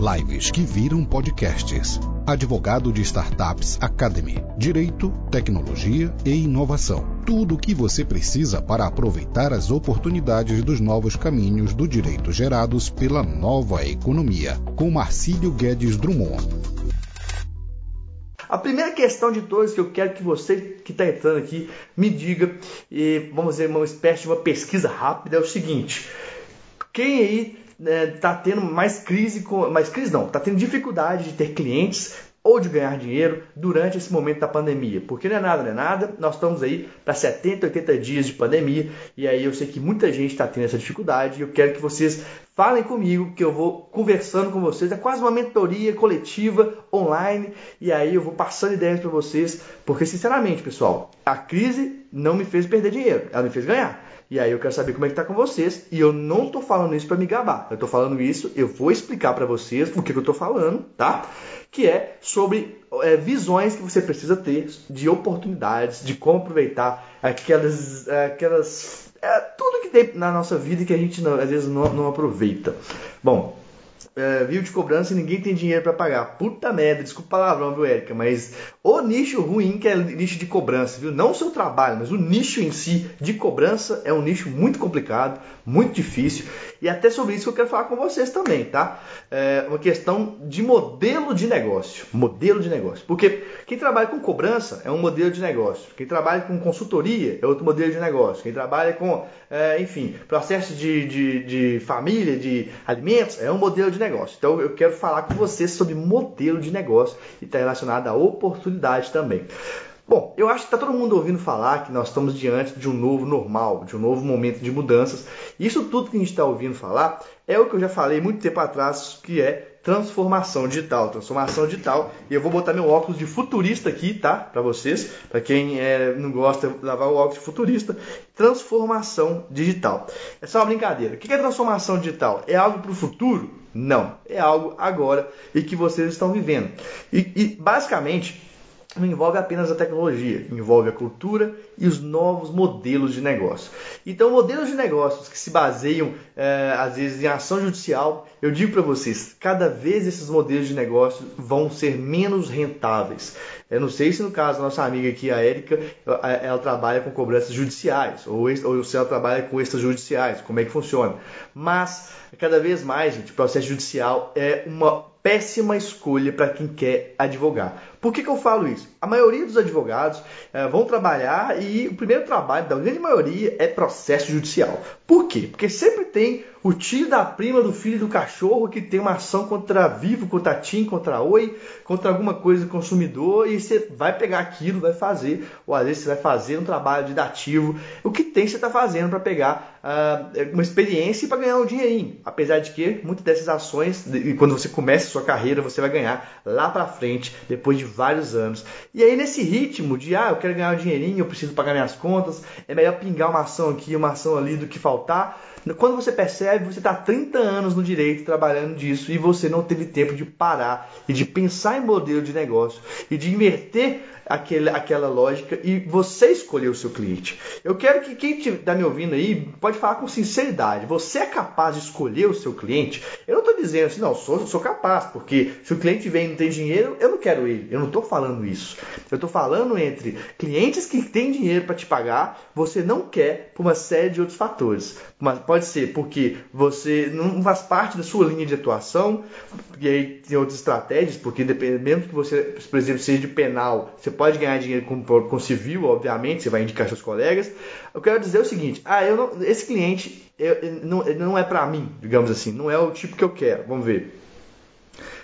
Lives que viram podcasts. Advogado de Startups Academy. Direito, tecnologia e inovação. Tudo o que você precisa para aproveitar as oportunidades dos novos caminhos do direito gerados pela nova economia. Com Marcílio Guedes Drummond. A primeira questão de todas que eu quero que você que está entrando aqui me diga, e vamos dizer, uma espécie de uma pesquisa rápida, é o seguinte: quem aí está né, tendo mais crise, com, mais crise não, está tendo dificuldade de ter clientes ou de ganhar dinheiro durante esse momento da pandemia. Porque não é nada, não é nada. Nós estamos aí para 70, 80 dias de pandemia e aí eu sei que muita gente está tendo essa dificuldade e eu quero que vocês falem comigo, que eu vou conversando com vocês. É quase uma mentoria coletiva online e aí eu vou passando ideias para vocês, porque sinceramente, pessoal, a crise não me fez perder dinheiro, ela me fez ganhar. E aí eu quero saber como é que tá com vocês. E eu não tô falando isso para me gabar. Eu tô falando isso, eu vou explicar para vocês o que, que eu tô falando, tá? Que é sobre é, visões que você precisa ter de oportunidades, de como aproveitar aquelas, aquelas é, tudo que tem na nossa vida que a gente não, às vezes não, não aproveita. Bom, é, viu de cobrança e ninguém tem dinheiro para pagar. Puta merda, desculpa o palavrão, viu, Érica? Mas o nicho ruim que é nicho de cobrança, viu? Não o seu trabalho, mas o nicho em si de cobrança é um nicho muito complicado, muito difícil. E até sobre isso que eu quero falar com vocês também, tá? É uma questão de modelo de negócio. Modelo de negócio. Porque quem trabalha com cobrança é um modelo de negócio. Quem trabalha com consultoria é outro modelo de negócio. Quem trabalha com, é, enfim, processo de, de, de família, de alimentos, é um modelo de negócio. Então eu quero falar com vocês sobre modelo de negócio e está relacionado à oportunidade também. Bom, eu acho que está todo mundo ouvindo falar que nós estamos diante de um novo normal, de um novo momento de mudanças. Isso tudo que a gente está ouvindo falar é o que eu já falei muito tempo atrás, que é transformação digital. Transformação digital. E eu vou botar meu óculos de futurista aqui, tá? Para vocês, para quem é, não gosta de lavar o óculos de futurista. Transformação digital. É só uma brincadeira. O que é transformação digital? É algo para o futuro? Não. É algo agora e que vocês estão vivendo. E, e basicamente não envolve apenas a tecnologia, envolve a cultura e os novos modelos de negócio. Então, modelos de negócios que se baseiam, é, às vezes, em ação judicial, eu digo para vocês, cada vez esses modelos de negócio vão ser menos rentáveis. Eu não sei se no caso da nossa amiga aqui, a Érica, ela trabalha com cobranças judiciais, ou, ou se ela trabalha com extrajudiciais, como é que funciona. Mas, cada vez mais, gente, o processo judicial é uma péssima escolha para quem quer advogar. Por que, que eu falo isso? A maioria dos advogados é, vão trabalhar e o primeiro trabalho da grande maioria é processo judicial. Por quê? Porque sempre tem o tio da prima do filho do cachorro que tem uma ação contra Vivo, contra TIM, contra Oi, contra alguma coisa do consumidor e você vai pegar aquilo, vai fazer, ou às vezes você vai fazer um trabalho de dativo. O que tem você está fazendo para pegar uh, uma experiência e para ganhar um dinheirinho. Apesar de que muitas dessas ações, quando você começa a sua carreira, você vai ganhar lá para frente, depois de vários anos. E aí nesse ritmo de, ah, eu quero ganhar um dinheirinho, eu preciso pagar minhas contas, é melhor pingar uma ação aqui, uma ação ali do que faltar quando você percebe, você está 30 anos no direito trabalhando disso e você não teve tempo de parar e de pensar em modelo de negócio e de inverter aquele, aquela lógica e você escolher o seu cliente. Eu quero que quem está me ouvindo aí pode falar com sinceridade. Você é capaz de escolher o seu cliente? Eu não estou dizendo assim, não, sou, sou capaz, porque se o cliente vem e não tem dinheiro, eu não quero ele. Eu não estou falando isso. Eu estou falando entre clientes que têm dinheiro para te pagar, você não quer por uma série de outros fatores. Mas pode ser porque você não faz parte da sua linha de atuação, e aí tem outras estratégias, porque dependendo que você, por exemplo, seja de penal, você pode ganhar dinheiro com, com civil, obviamente, você vai indicar seus colegas. Eu quero dizer o seguinte: ah, eu não, esse cliente eu, não, não é para mim, digamos assim, não é o tipo que eu quero. Vamos ver.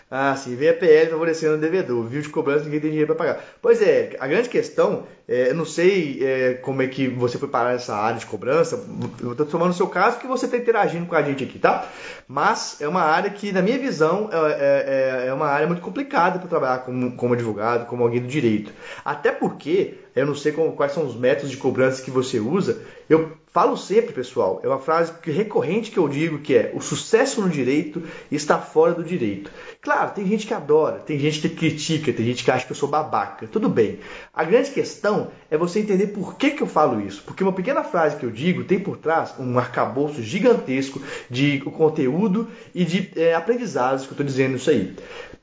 Ah, sim, vem a PL favorecendo o devedor, viu de cobrança, ninguém tem dinheiro para pagar. Pois é, a grande questão, é, eu não sei é, como é que você foi parar nessa área de cobrança, eu estou tomando o seu caso que você está interagindo com a gente aqui, tá? Mas é uma área que, na minha visão, é, é, é, é uma área muito complicada para trabalhar como, como advogado, como alguém do direito. Até porque, eu não sei como, quais são os métodos de cobrança que você usa, eu Falo sempre, pessoal, é uma frase recorrente que eu digo que é o sucesso no direito está fora do direito. Claro, tem gente que adora, tem gente que critica, tem gente que acha que eu sou babaca. Tudo bem. A grande questão é você entender por que, que eu falo isso. Porque uma pequena frase que eu digo tem por trás um arcabouço gigantesco de conteúdo e de é, aprendizados que eu estou dizendo isso aí.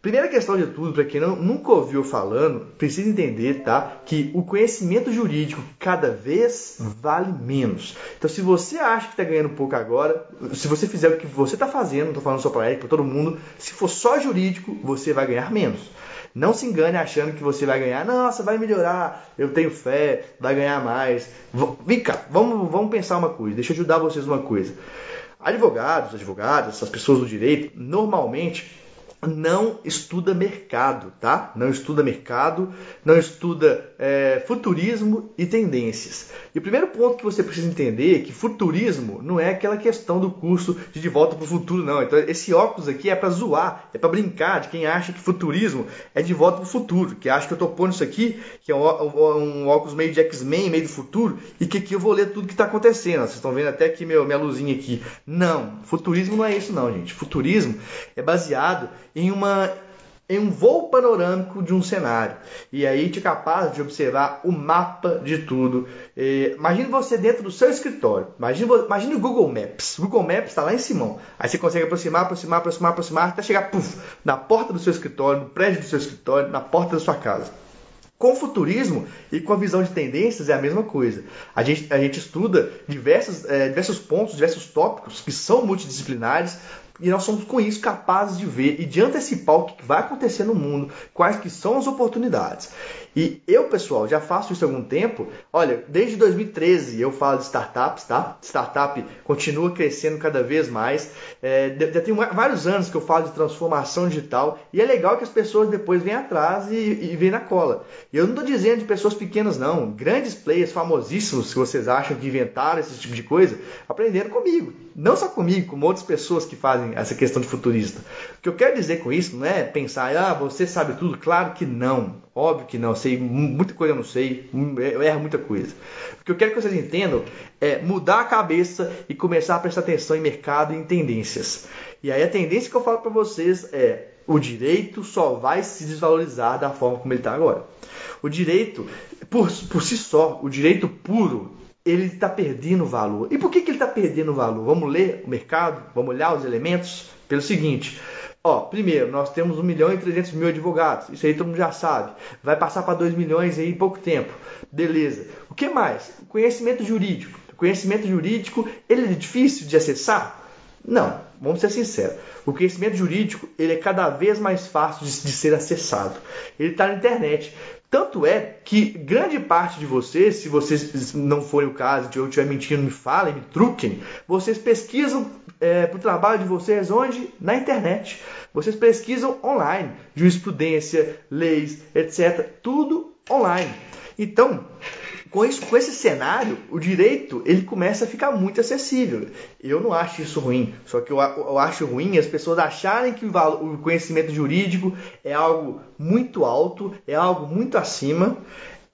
Primeira questão de tudo, para quem não, nunca ouviu falando, precisa entender tá, que o conhecimento jurídico cada vez vale menos. Então, se você acha que está ganhando pouco agora, se você fizer o que você está fazendo, estou falando só para Eric, para todo mundo, se for só jurídico, você vai ganhar menos. Não se engane achando que você vai ganhar, nossa, vai melhorar, eu tenho fé, vai ganhar mais. Vem cá, vamos, vamos pensar uma coisa, deixa eu ajudar vocês uma coisa. Advogados, advogadas, essas pessoas do direito, normalmente não estuda mercado, tá? Não estuda mercado, não estuda é, futurismo e tendências. E o primeiro ponto que você precisa entender é que futurismo não é aquela questão do curso de de volta para o futuro, não. Então esse óculos aqui é para zoar, é para brincar de quem acha que futurismo é de volta para o futuro, que acha que eu estou pondo isso aqui, que é um, um, óculos meio de X-Men, meio do futuro, e que aqui eu vou ler tudo que está acontecendo. Vocês estão vendo até aqui meu, minha luzinha aqui. Não, futurismo não é isso não, gente. Futurismo é baseado em uma em um voo panorâmico de um cenário. E aí te capaz de observar o mapa de tudo. imagine você dentro do seu escritório. Imagine, o Google Maps. O Google Maps está lá em cima. Aí você consegue aproximar, aproximar, aproximar, aproximar, até chegar puff, na porta do seu escritório, no prédio do seu escritório, na porta da sua casa. Com o futurismo e com a visão de tendências é a mesma coisa. A gente, a gente estuda diversos, é, diversos pontos, diversos tópicos que são multidisciplinares e nós somos com isso capazes de ver e de antecipar o que vai acontecer no mundo, quais que são as oportunidades. E eu, pessoal, já faço isso há algum tempo. Olha, desde 2013 eu falo de startups, tá? Startup continua crescendo cada vez mais. É, já tem vários anos que eu falo de transformação digital e é legal que as pessoas depois vêm atrás e, e vêm na cola. E eu não estou dizendo de pessoas pequenas, não. Grandes players famosíssimos que vocês acham que inventaram esse tipo de coisa, aprenderam comigo. Não só comigo, como outras pessoas que fazem essa questão de futurista. O que eu quero dizer com isso não é pensar, ah, você sabe tudo. Claro que não. Óbvio que não, sei muita coisa eu não sei, eu erro muita coisa. O que eu quero que vocês entendam é mudar a cabeça e começar a prestar atenção em mercado e em tendências. E aí a tendência que eu falo para vocês é o direito só vai se desvalorizar da forma como ele está agora. O direito, por, por si só, o direito puro, ele está perdendo valor. E por que, que está perdendo valor? Vamos ler o mercado? Vamos olhar os elementos? Pelo seguinte, Ó, primeiro, nós temos 1 milhão e 300 mil advogados. Isso aí todo mundo já sabe. Vai passar para 2 milhões aí em pouco tempo. Beleza. O que mais? Conhecimento jurídico. O conhecimento jurídico, ele é difícil de acessar? Não, vamos ser sinceros. O conhecimento jurídico ele é cada vez mais fácil de, de ser acessado. Ele está na internet. Tanto é que grande parte de vocês, se vocês não forem o caso, de eu estiver mentindo, me falem, me truquem, vocês pesquisam é, para o trabalho de vocês onde? Na internet. Vocês pesquisam online, jurisprudência, leis, etc. Tudo online. Então, com, isso, com esse cenário, o direito ele começa a ficar muito acessível. Eu não acho isso ruim, só que eu, eu acho ruim as pessoas acharem que o, o conhecimento jurídico é algo muito alto, é algo muito acima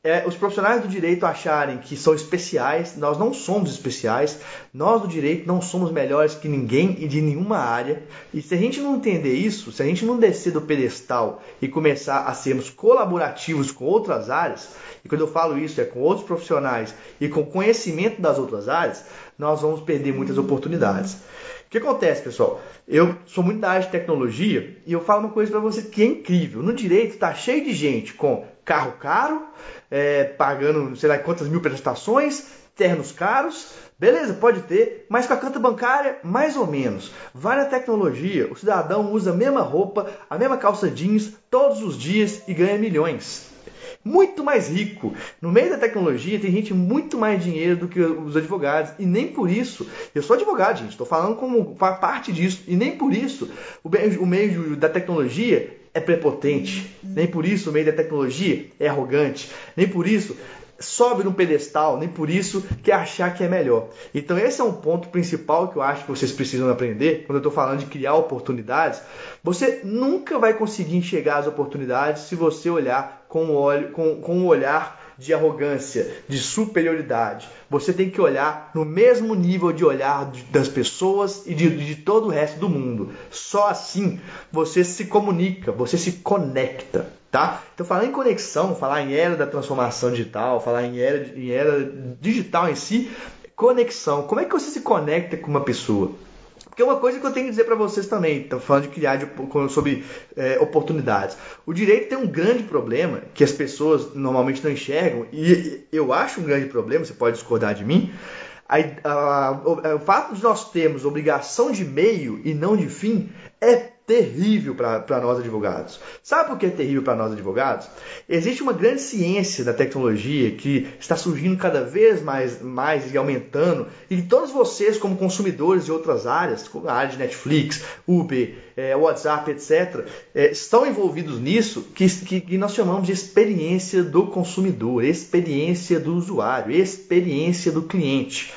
é, os profissionais do direito acharem que são especiais, nós não somos especiais, nós do direito não somos melhores que ninguém e de nenhuma área. E se a gente não entender isso, se a gente não descer do pedestal e começar a sermos colaborativos com outras áreas, e quando eu falo isso é com outros profissionais e com conhecimento das outras áreas, nós vamos perder muitas oportunidades. O que acontece, pessoal? Eu sou muito da área de tecnologia e eu falo uma coisa para você que é incrível. No direito está cheio de gente com carro caro, é, pagando sei lá quantas mil prestações, ternos caros, beleza, pode ter, mas com a conta bancária, mais ou menos. Vai na tecnologia, o cidadão usa a mesma roupa, a mesma calça jeans todos os dias e ganha milhões. Muito mais rico. No meio da tecnologia tem gente muito mais dinheiro do que os advogados. E nem por isso, eu sou advogado, gente, estou falando como parte disso, e nem por isso o meio da tecnologia é prepotente, nem por isso o meio da tecnologia é arrogante, nem por isso sobe num pedestal, nem por isso quer achar que é melhor. Então esse é um ponto principal que eu acho que vocês precisam aprender quando eu estou falando de criar oportunidades. Você nunca vai conseguir enxergar as oportunidades se você olhar com o, olho, com, com o olhar de arrogância, de superioridade. Você tem que olhar no mesmo nível de olhar das pessoas e de, de todo o resto do mundo. Só assim você se comunica, você se conecta. Tá? Então, falar em conexão, falar em era da transformação digital, falar em era, em era digital em si, conexão. Como é que você se conecta com uma pessoa? Porque uma coisa que eu tenho que dizer para vocês também, estou falando de criar de, sobre é, oportunidades. O direito tem um grande problema que as pessoas normalmente não enxergam, e eu acho um grande problema, você pode discordar de mim. A, a, a, o fato de nós termos obrigação de meio e não de fim é terrível para nós advogados. Sabe por que é terrível para nós advogados? Existe uma grande ciência da tecnologia que está surgindo cada vez mais, mais e aumentando, e todos vocês, como consumidores de outras áreas, como a área de Netflix, Uber, é, WhatsApp, etc., é, estão envolvidos nisso, que, que, que nós chamamos de experiência do consumidor, experiência do usuário, experiência do cliente.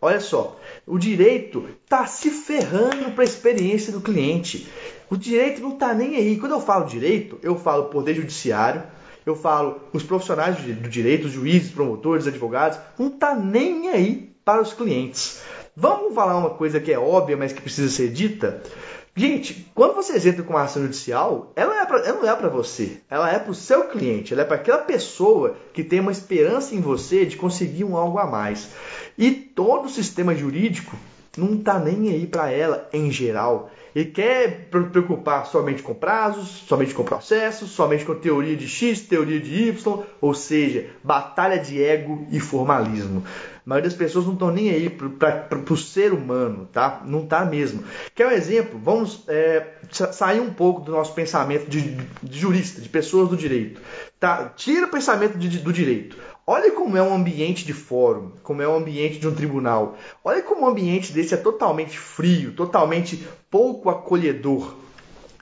Olha só, o direito está se ferrando para a experiência do cliente. O direito não está nem aí. Quando eu falo direito, eu falo poder judiciário, eu falo os profissionais do direito, os juízes, promotores, advogados, não está nem aí para os clientes. Vamos falar uma coisa que é óbvia, mas que precisa ser dita? Gente, quando vocês entram com uma ação judicial, ela, é pra, ela não é para você, ela é para o seu cliente, ela é para aquela pessoa que tem uma esperança em você de conseguir um algo a mais. E todo o sistema jurídico não está nem aí para ela em geral. Ele quer preocupar somente com prazos, somente com processos, somente com teoria de X, teoria de Y, ou seja, batalha de ego e formalismo. A maioria das pessoas não estão nem aí para o ser humano, tá? Não está mesmo. Quer um exemplo? Vamos é, sair um pouco do nosso pensamento de, de, jurista, de pessoas do direito. Tá? Tira o pensamento de, do direito. Olha como é um ambiente de fórum, como é um ambiente de um tribunal. Olha como um ambiente desse é totalmente frio, totalmente pouco acolhedor.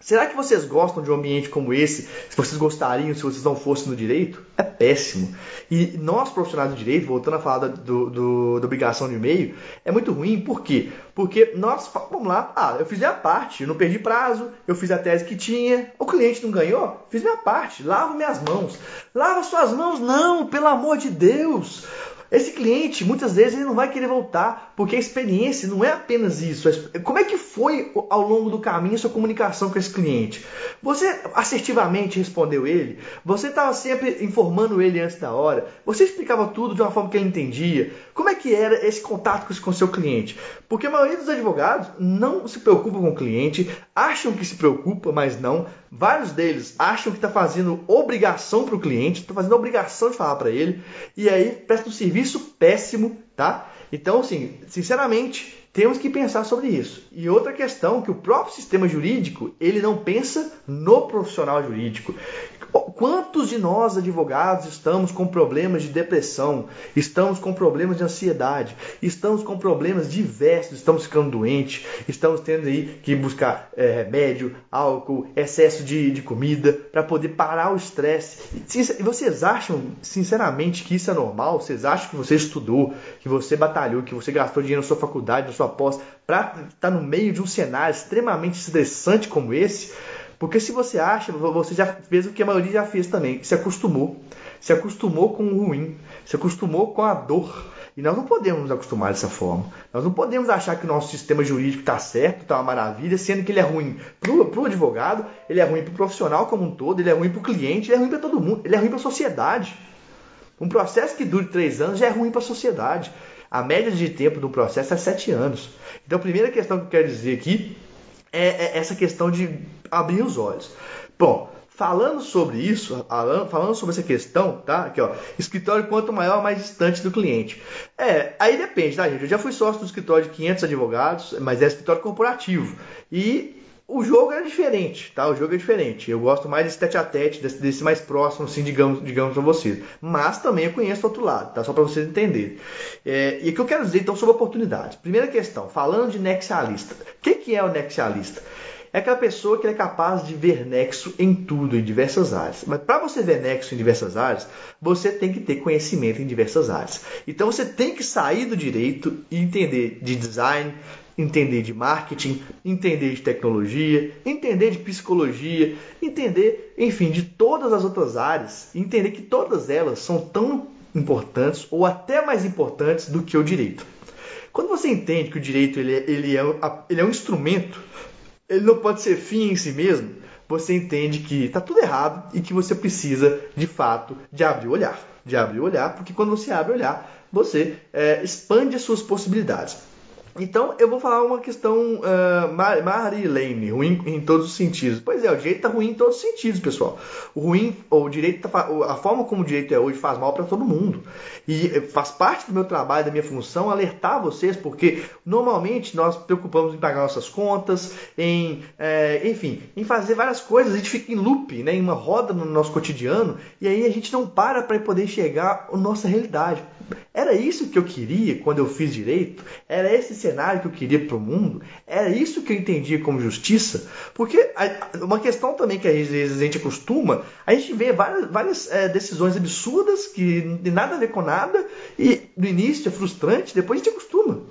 Será que vocês gostam de um ambiente como esse? Se vocês gostariam se vocês não fossem no direito? É péssimo. E nós, profissionais do direito, voltando a falar do, do, da obrigação de e-mail, é muito ruim. Por quê? Porque nós, vamos lá, ah, eu fiz minha parte, eu não perdi prazo, eu fiz a tese que tinha, o cliente não ganhou, fiz minha parte, lavo minhas mãos. Lava suas mãos? Não, pelo amor de Deus. Esse cliente, muitas vezes, ele não vai querer voltar, porque a experiência não é apenas isso. Como é que foi ao longo do caminho sua comunicação com esse cliente? Você assertivamente respondeu ele? Você estava sempre informando ele antes da hora? Você explicava tudo de uma forma que ele entendia? Como é que era esse contato com o seu cliente? Porque a maioria dos advogados não se preocupa com o cliente, acham que se preocupa, mas não. Vários deles acham que está fazendo obrigação para o cliente, está fazendo obrigação de falar para ele, e aí presta um serviço péssimo, tá? Então, assim, sinceramente, temos que pensar sobre isso. E outra questão que o próprio sistema jurídico ele não pensa no profissional jurídico. Quantos de nós, advogados, estamos com problemas de depressão, estamos com problemas de ansiedade, estamos com problemas diversos, estamos ficando doentes, estamos tendo aí que buscar é, remédio, álcool, excesso de, de comida para poder parar o estresse. E vocês acham, sinceramente, que isso é normal? Vocês acham que você estudou, que você batalhou, que você gastou dinheiro na sua faculdade, na sua pós, para estar no meio de um cenário extremamente estressante como esse? Porque se você acha, você já fez o que a maioria já fez também, se acostumou. Se acostumou com o ruim, se acostumou com a dor. E nós não podemos nos acostumar dessa forma. Nós não podemos achar que o nosso sistema jurídico está certo, está uma maravilha, sendo que ele é ruim para o advogado, ele é ruim para o profissional como um todo, ele é ruim para o cliente, ele é ruim para todo mundo, ele é ruim para a sociedade. Um processo que dure três anos já é ruim para a sociedade. A média de tempo do processo é sete anos. Então, a primeira questão que eu quero dizer aqui é, é essa questão de abrir os olhos. Bom, falando sobre isso, falando sobre essa questão, tá? Aqui, ó, escritório quanto maior, mais distante do cliente. É, aí depende, tá, gente? Eu já fui sócio do escritório de 500 advogados, mas é escritório corporativo. E o jogo é diferente, tá? O jogo é diferente. Eu gosto mais desse tete a tete, desse, desse mais próximo, assim, digamos, digamos para vocês. Mas também eu conheço o outro lado, tá? Só para vocês entenderem. É, e o que eu quero dizer, então, sobre oportunidades. Primeira questão, falando de nexialista. O que, que é o nexialista? É aquela pessoa que é capaz de ver nexo em tudo, em diversas áreas. Mas para você ver nexo em diversas áreas, você tem que ter conhecimento em diversas áreas. Então você tem que sair do direito e entender de design, entender de marketing, entender de tecnologia, entender de psicologia, entender, enfim, de todas as outras áreas, entender que todas elas são tão importantes ou até mais importantes do que o direito. Quando você entende que o direito ele é, ele é, ele é um instrumento, ele não pode ser fim em si mesmo, você entende que está tudo errado e que você precisa, de fato, de abrir o olhar. De abrir o olhar, porque quando você abre o olhar, você é, expande as suas possibilidades. Então, eu vou falar uma questão uh, Marilene, ruim em todos os sentidos. Pois é, o direito está ruim em todos os sentidos, pessoal. O ruim, o direito tá, a forma como o direito é hoje faz mal para todo mundo. E eh, faz parte do meu trabalho, da minha função, alertar vocês, porque normalmente nós preocupamos em pagar nossas contas, em, é, enfim, em fazer várias coisas. A gente fica em loop, né, em uma roda no nosso cotidiano, e aí a gente não para para poder enxergar a nossa realidade. Era isso que eu queria quando eu fiz direito? Era esse cenário que eu queria para o mundo? Era isso que eu entendia como justiça? Porque uma questão também que às vezes a gente costuma, a gente vê várias, várias é, decisões absurdas que não tem nada a ver com nada e no início é frustrante, depois a gente acostuma.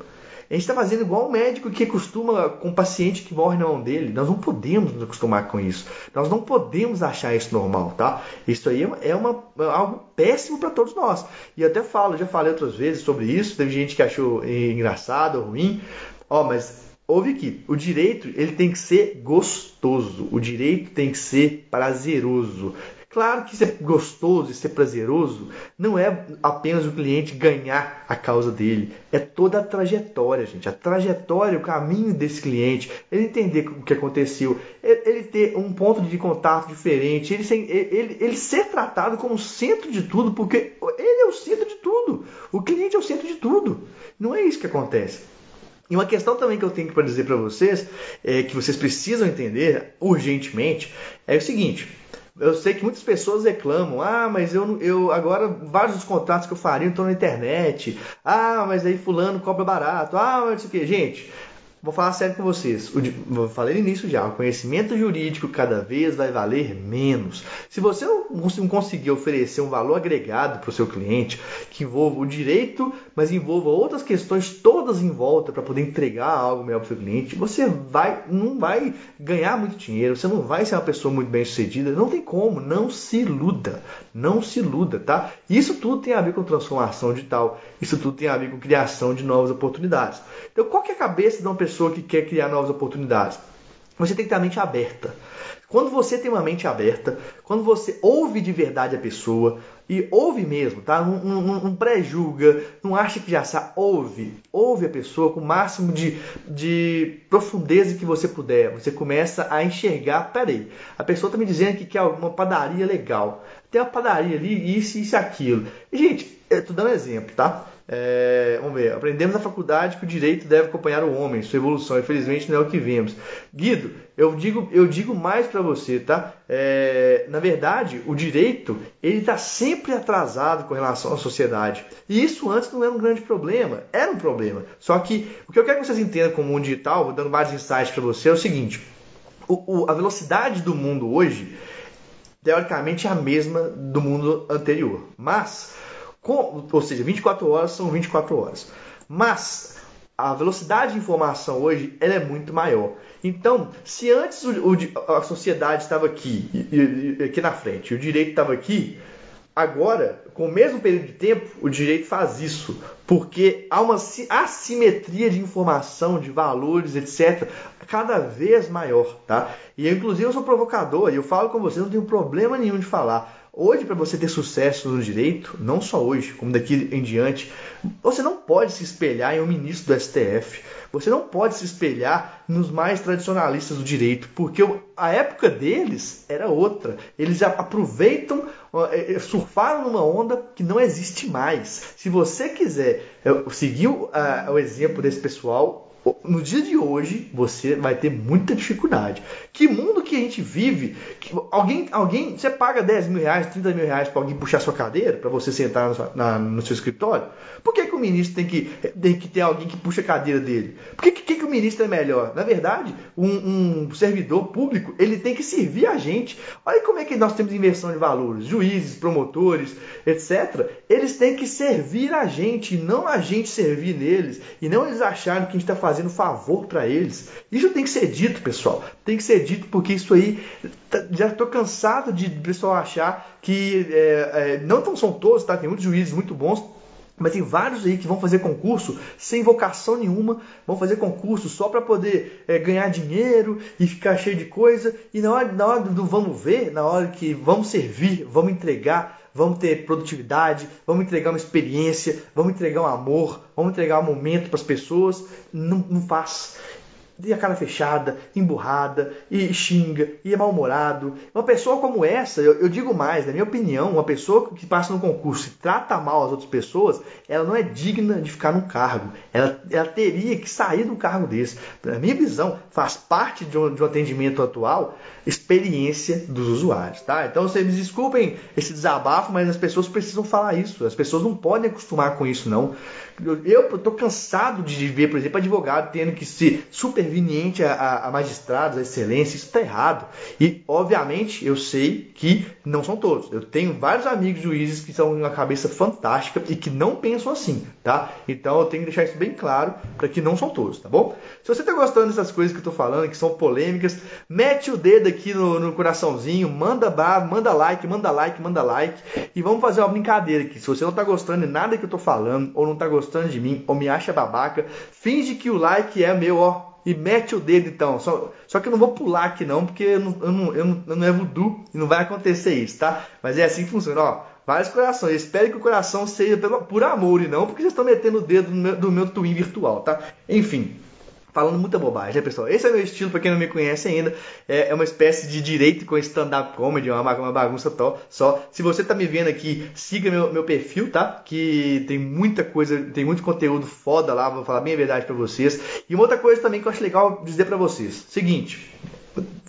A gente está fazendo igual um médico que acostuma com um paciente que morre na mão dele. Nós não podemos nos acostumar com isso. Nós não podemos achar isso normal, tá? Isso aí é, uma, é algo péssimo para todos nós. E até falo, já falei outras vezes sobre isso. Teve gente que achou engraçado ruim. Ó, mas ouve aqui, o direito ele tem que ser gostoso, o direito tem que ser prazeroso. Claro que ser gostoso e ser prazeroso não é apenas o cliente ganhar a causa dele, é toda a trajetória, gente. A trajetória, o caminho desse cliente, ele entender o que aconteceu, ele ter um ponto de contato diferente, ele ser, ele, ele ser tratado como centro de tudo, porque ele é o centro de tudo. O cliente é o centro de tudo. Não é isso que acontece. E uma questão também que eu tenho para dizer para vocês, é, que vocês precisam entender urgentemente, é o seguinte eu sei que muitas pessoas reclamam, ah, mas eu, eu agora vários dos contratos que eu faria estão na internet, ah, mas aí fulano cobra barato, ah, mas isso aqui. Gente, Vou falar sério com vocês. O, falei nisso já. O conhecimento jurídico cada vez vai valer menos. Se você não conseguir oferecer um valor agregado para o seu cliente, que envolva o direito, mas envolva outras questões todas em volta para poder entregar algo melhor para o seu cliente, você vai, não vai ganhar muito dinheiro, você não vai ser uma pessoa muito bem sucedida. Não tem como. Não se iluda. Não se iluda, tá? Isso tudo tem a ver com transformação digital. Isso tudo tem a ver com criação de novas oportunidades. Então, qual que é a cabeça de uma pessoa que quer criar novas oportunidades? Você tem que ter a mente aberta. Quando você tem uma mente aberta, quando você ouve de verdade a pessoa, e ouve mesmo, tá? Não, não, não pré-julga, não acha que já sabe, ouve. Ouve a pessoa com o máximo de, de profundeza que você puder. Você começa a enxergar, peraí, a pessoa está me dizendo que quer uma padaria legal. Tem uma padaria ali, isso, isso aquilo. Gente, eu tô dando exemplo, tá? É, vamos ver, aprendemos na faculdade que o direito deve acompanhar o homem, sua evolução. Infelizmente não é o que vemos. Guido, eu digo, eu digo mais para você, tá? É, na verdade, o direito ele está sempre atrasado com relação à sociedade. E isso antes não era um grande problema, era um problema. Só que o que eu quero que vocês entendam como mundo digital, dando vários insights para você, é o seguinte: o, o, a velocidade do mundo hoje, teoricamente, é a mesma do mundo anterior, mas com, ou seja, 24 horas são 24 horas. Mas a velocidade de informação hoje ela é muito maior. Então, se antes o, o, a sociedade estava aqui, aqui na frente, e o direito estava aqui, agora, com o mesmo período de tempo, o direito faz isso, porque há uma assimetria de informação, de valores, etc., cada vez maior, tá? E inclusive eu sou provocador e eu falo com vocês, não tenho problema nenhum de falar. Hoje, para você ter sucesso no direito, não só hoje, como daqui em diante, você não pode se espelhar em um ministro do STF. Você não pode se espelhar nos mais tradicionalistas do direito, porque a época deles era outra. Eles aproveitam, é, é, surfaram numa onda que não existe mais. Se você quiser seguir o exemplo desse pessoal, no dia de hoje você vai ter muita dificuldade. Que mundo que a gente vive? Alguém, alguém, você paga 10 mil reais, 30 mil reais para alguém puxar sua cadeira, para você sentar no, na, no, seu escritório? Por que, que o ministro tem que, tem que ter alguém que puxa a cadeira dele? Por que, que, que o ministro é melhor? Na verdade, um, um, servidor público ele tem que servir a gente. Olha como é que nós temos inversão de valores. Juízes, promotores, etc. Eles têm que servir a gente, não a gente servir neles. E não eles acharem que a gente está fazendo fazendo favor para eles. Isso tem que ser dito, pessoal. Tem que ser dito porque isso aí tá, já estou cansado de pessoal achar que é, é, não são todos, tá? Tem muitos juízes muito bons mas tem vários aí que vão fazer concurso sem vocação nenhuma, vão fazer concurso só para poder é, ganhar dinheiro e ficar cheio de coisa. E na hora, na hora do vamos ver, na hora que vamos servir, vamos entregar, vamos ter produtividade, vamos entregar uma experiência, vamos entregar um amor, vamos entregar um momento para as pessoas, não, não faz e a cara fechada, emburrada, e xinga, e é mal-humorado. Uma pessoa como essa, eu, eu, digo mais, na minha opinião, uma pessoa que passa no concurso e trata mal as outras pessoas, ela não é digna de ficar no cargo. Ela, ela teria que sair do cargo desse. Na minha visão, faz parte de um, de um atendimento atual experiência dos usuários, tá? Então vocês me desculpem esse desabafo, mas as pessoas precisam falar isso. As pessoas não podem acostumar com isso, não. Eu estou cansado de ver, por exemplo, advogado tendo que ser superveniente a, a magistrados, a excelência. Isso está errado. E, obviamente, eu sei que não são todos. Eu tenho vários amigos juízes que são uma cabeça fantástica e que não pensam assim, tá? Então eu tenho que deixar isso bem claro para que não são todos, tá bom? Se você está gostando dessas coisas que eu estou falando, que são polêmicas, mete o dedo aqui no, no coraçãozinho, manda bar, manda like, manda like, manda like e vamos fazer uma brincadeira aqui. Se você não está gostando de nada que eu estou falando ou não está gostando de mim ou me acha babaca, finge que o like é meu, ó, e mete o dedo então. Só, só que eu não vou pular aqui não, porque eu não, eu não, eu não, é voodoo e não vai acontecer isso, tá? Mas é assim que funciona, ó. Vários corações. Espero que o coração seja pelo, por amor e não porque vocês estão metendo o dedo do meu, do meu twin virtual, tá? Enfim falando muita bobagem, né, pessoal? Esse é meu estilo, para quem não me conhece ainda. É, é uma espécie de direito com stand-up comedy, uma, uma bagunça tó, só. Se você tá me vendo aqui, siga meu, meu perfil, tá? Que tem muita coisa, tem muito conteúdo foda lá, vou falar bem a verdade para vocês. E uma outra coisa também que eu acho legal dizer para vocês. Seguinte,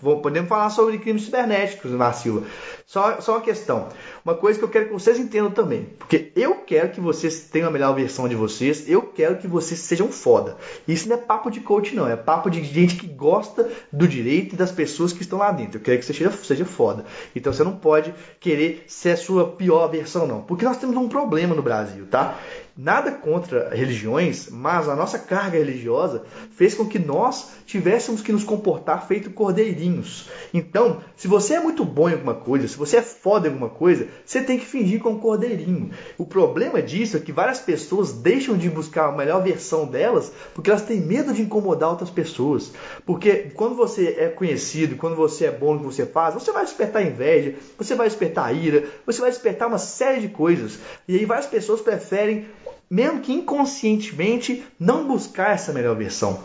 podemos falar sobre crimes cibernéticos, Silva. Só, só uma questão. Uma coisa que eu quero que vocês entendam também. Porque eu quero que vocês tenham a melhor versão de vocês. Eu quero que vocês sejam foda. Isso não é papo de coach, não. É papo de gente que gosta do direito e das pessoas que estão lá dentro. Eu quero que você seja, seja foda. Então você não pode querer ser a sua pior versão, não. Porque nós temos um problema no Brasil, tá? Nada contra religiões, mas a nossa carga religiosa fez com que nós tivéssemos que nos comportar feito cordeirinhos. Então, se você é muito bom em alguma coisa, se você é foda em alguma coisa, você tem que fingir com um cordeirinho. O problema disso é que várias pessoas deixam de buscar a melhor versão delas porque elas têm medo de incomodar outras pessoas. Porque quando você é conhecido, quando você é bom no que você faz, você vai despertar inveja, você vai despertar ira, você vai despertar uma série de coisas. E aí várias pessoas preferem mesmo que inconscientemente, não buscar essa melhor versão.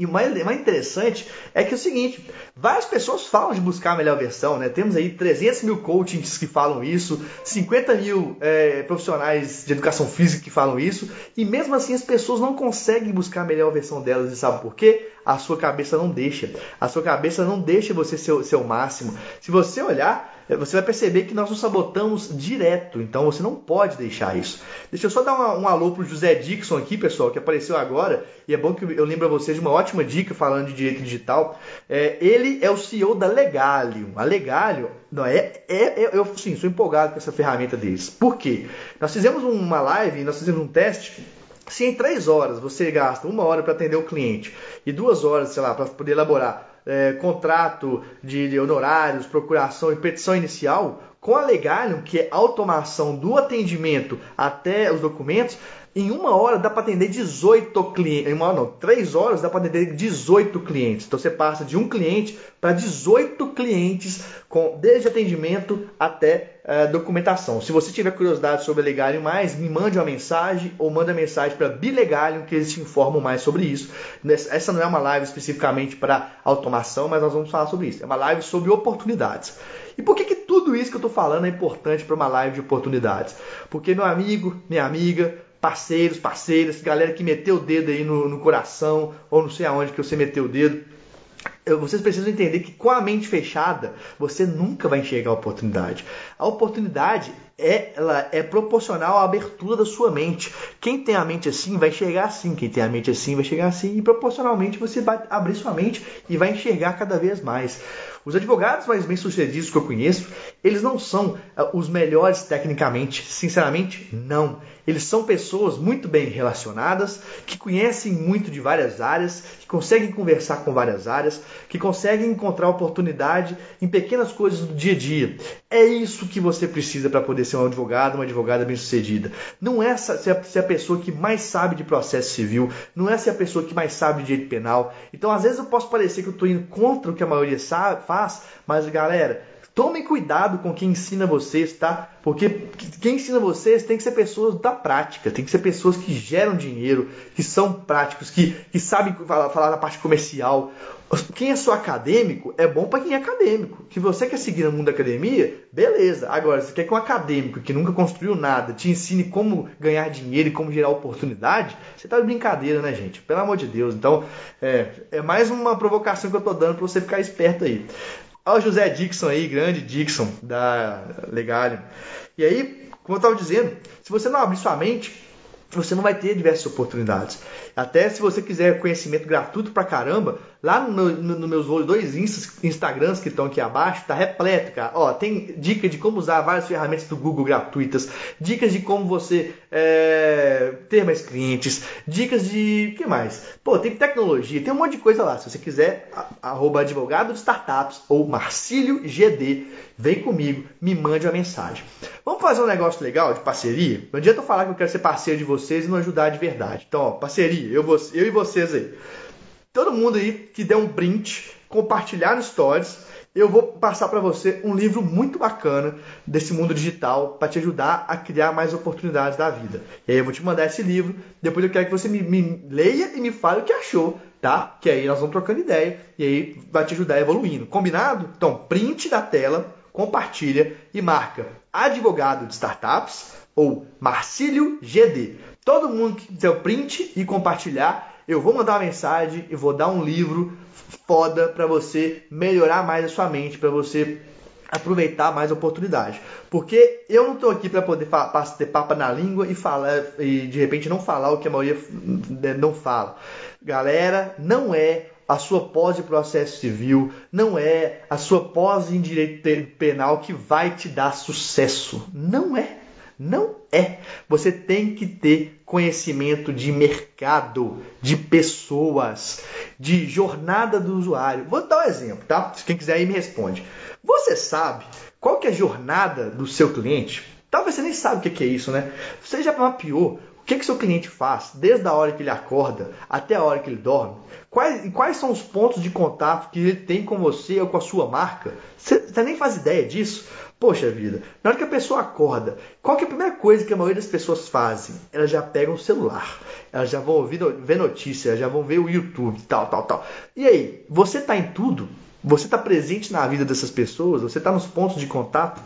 E o mais, interessante é que é o seguinte, várias pessoas falam de buscar a melhor versão, né? Temos aí 300 mil coachings que falam isso, 50 mil é, profissionais de educação física que falam isso, e mesmo assim as pessoas não conseguem buscar a melhor versão delas, e sabe por quê? A sua cabeça não deixa. A sua cabeça não deixa você ser, ser o máximo. Se você olhar, você vai perceber que nós nos sabotamos direto, então você não pode deixar isso. Deixa eu só dar uma, um alô pro José Dixon aqui, pessoal, que apareceu agora, e é bom que eu lembro a vocês de uma ótima dica falando de direito digital. É, ele é o CEO da Legalium. A Legalium, não, é, é, é, eu sim, sou empolgado com essa ferramenta deles. Por quê? Nós fizemos uma live, nós fizemos um teste se em três horas você gasta uma hora para atender o cliente e duas horas, sei lá, para poder elaborar é, contrato de, de honorários, procuração e petição inicial, com a Legalium, que é automação do atendimento até os documentos, em uma hora dá para atender 18 clientes. Em uma hora não, três horas dá para atender 18 clientes. Então você passa de um cliente para 18 clientes, com, desde atendimento até uh, documentação. Se você tiver curiosidade sobre Legalium mais, me mande uma mensagem ou manda mensagem para Bilegalium que eles te informam mais sobre isso. Essa não é uma live especificamente para automação, mas nós vamos falar sobre isso. É uma live sobre oportunidades. E por que, que tudo isso que eu estou falando é importante para uma live de oportunidades? Porque meu amigo, minha amiga, parceiros, parceiras, galera que meteu o dedo aí no, no coração, ou não sei aonde que você meteu o dedo. Vocês precisam entender que com a mente fechada, você nunca vai enxergar a oportunidade. A oportunidade é, ela é proporcional à abertura da sua mente. Quem tem a mente assim vai enxergar assim, quem tem a mente assim vai enxergar assim, e proporcionalmente você vai abrir sua mente e vai enxergar cada vez mais. Os advogados mais bem-sucedidos que eu conheço, eles não são uh, os melhores tecnicamente, sinceramente, não. Eles são pessoas muito bem relacionadas, que conhecem muito de várias áreas, que conseguem conversar com várias áreas, que conseguem encontrar oportunidade em pequenas coisas do dia a dia. É isso que você precisa para poder ser um advogado, uma advogada bem-sucedida. Não é ser a, pessoa que mais sabe de processo civil, não é ser a pessoa que mais sabe de direito penal. Então, às vezes eu posso parecer que eu estou indo contra o que a maioria sabe, faz, mas galera, Tomem cuidado com quem ensina vocês, tá? Porque quem ensina vocês tem que ser pessoas da prática, tem que ser pessoas que geram dinheiro, que são práticos, que, que sabem falar, na parte comercial. Quem é só acadêmico é bom para quem é acadêmico. Que você quer seguir no mundo da academia, beleza. Agora, você quer que um acadêmico que nunca construiu nada te ensine como ganhar dinheiro e como gerar oportunidade, você tá de brincadeira, né, gente? Pelo amor de Deus. Então, é, é mais uma provocação que eu tô dando para você ficar esperto aí. Olha o José Dixon aí, grande Dixon da Legalium. E aí, como eu estava dizendo, se você não abrir sua mente, você não vai ter diversas oportunidades. Até se você quiser conhecimento gratuito pra caramba, lá no, no, no meus dois Instagrams que estão aqui abaixo, tá repleto, cara. Ó, tem dica de como usar várias ferramentas do Google gratuitas, dicas de como você é, ter mais clientes, dicas de. que mais? Pô, tem tecnologia, tem um monte de coisa lá. Se você quiser, arroba advogado de startups ou Marcílio GD, vem comigo, me mande uma mensagem. Vamos fazer um negócio legal de parceria? Não adianta eu falar que eu quero ser parceiro de vocês e não ajudar de verdade. Então, ó, parceria, eu, eu e vocês aí. Todo mundo aí que der um print, compartilhar no Stories, eu vou passar para você um livro muito bacana desse mundo digital para te ajudar a criar mais oportunidades da vida. E aí eu vou te mandar esse livro, depois eu quero que você me, me leia e me fale o que achou, tá? Que aí nós vamos trocando ideia e aí vai te ajudar evoluindo. Combinado? Então, print da tela, compartilha e marca advogado de startups ou Marcílio GD. Todo mundo que der o print e compartilhar, eu vou mandar uma mensagem e vou dar um livro foda para você melhorar mais a sua mente, para você aproveitar mais a oportunidade. Porque eu não estou aqui para poder ter papa na língua e falar e de repente não falar o que a maioria né, não fala. Galera, não é a sua pós de processo civil, não é a sua pós em direito penal que vai te dar sucesso. Não é. Não é. Você tem que ter conhecimento de mercado, de pessoas, de jornada do usuário. Vou dar um exemplo, tá? Se quem quiser aí me responde. Você sabe qual que é a jornada do seu cliente? Talvez você nem sabe o que é isso, né? Você já mapeou que, que seu cliente faz desde a hora que ele acorda até a hora que ele dorme? Quais, quais são os pontos de contato que ele tem com você ou com a sua marca? Você, nem faz ideia disso? Poxa vida, na hora que a pessoa acorda, qual que é a primeira coisa que a maioria das pessoas fazem? Elas já pegam o celular, elas já vão ouvir, ver notícias, já vão ver o YouTube, tal, tal, tal. E aí, você está em tudo? Você está presente na vida dessas pessoas? Você está nos pontos de contato?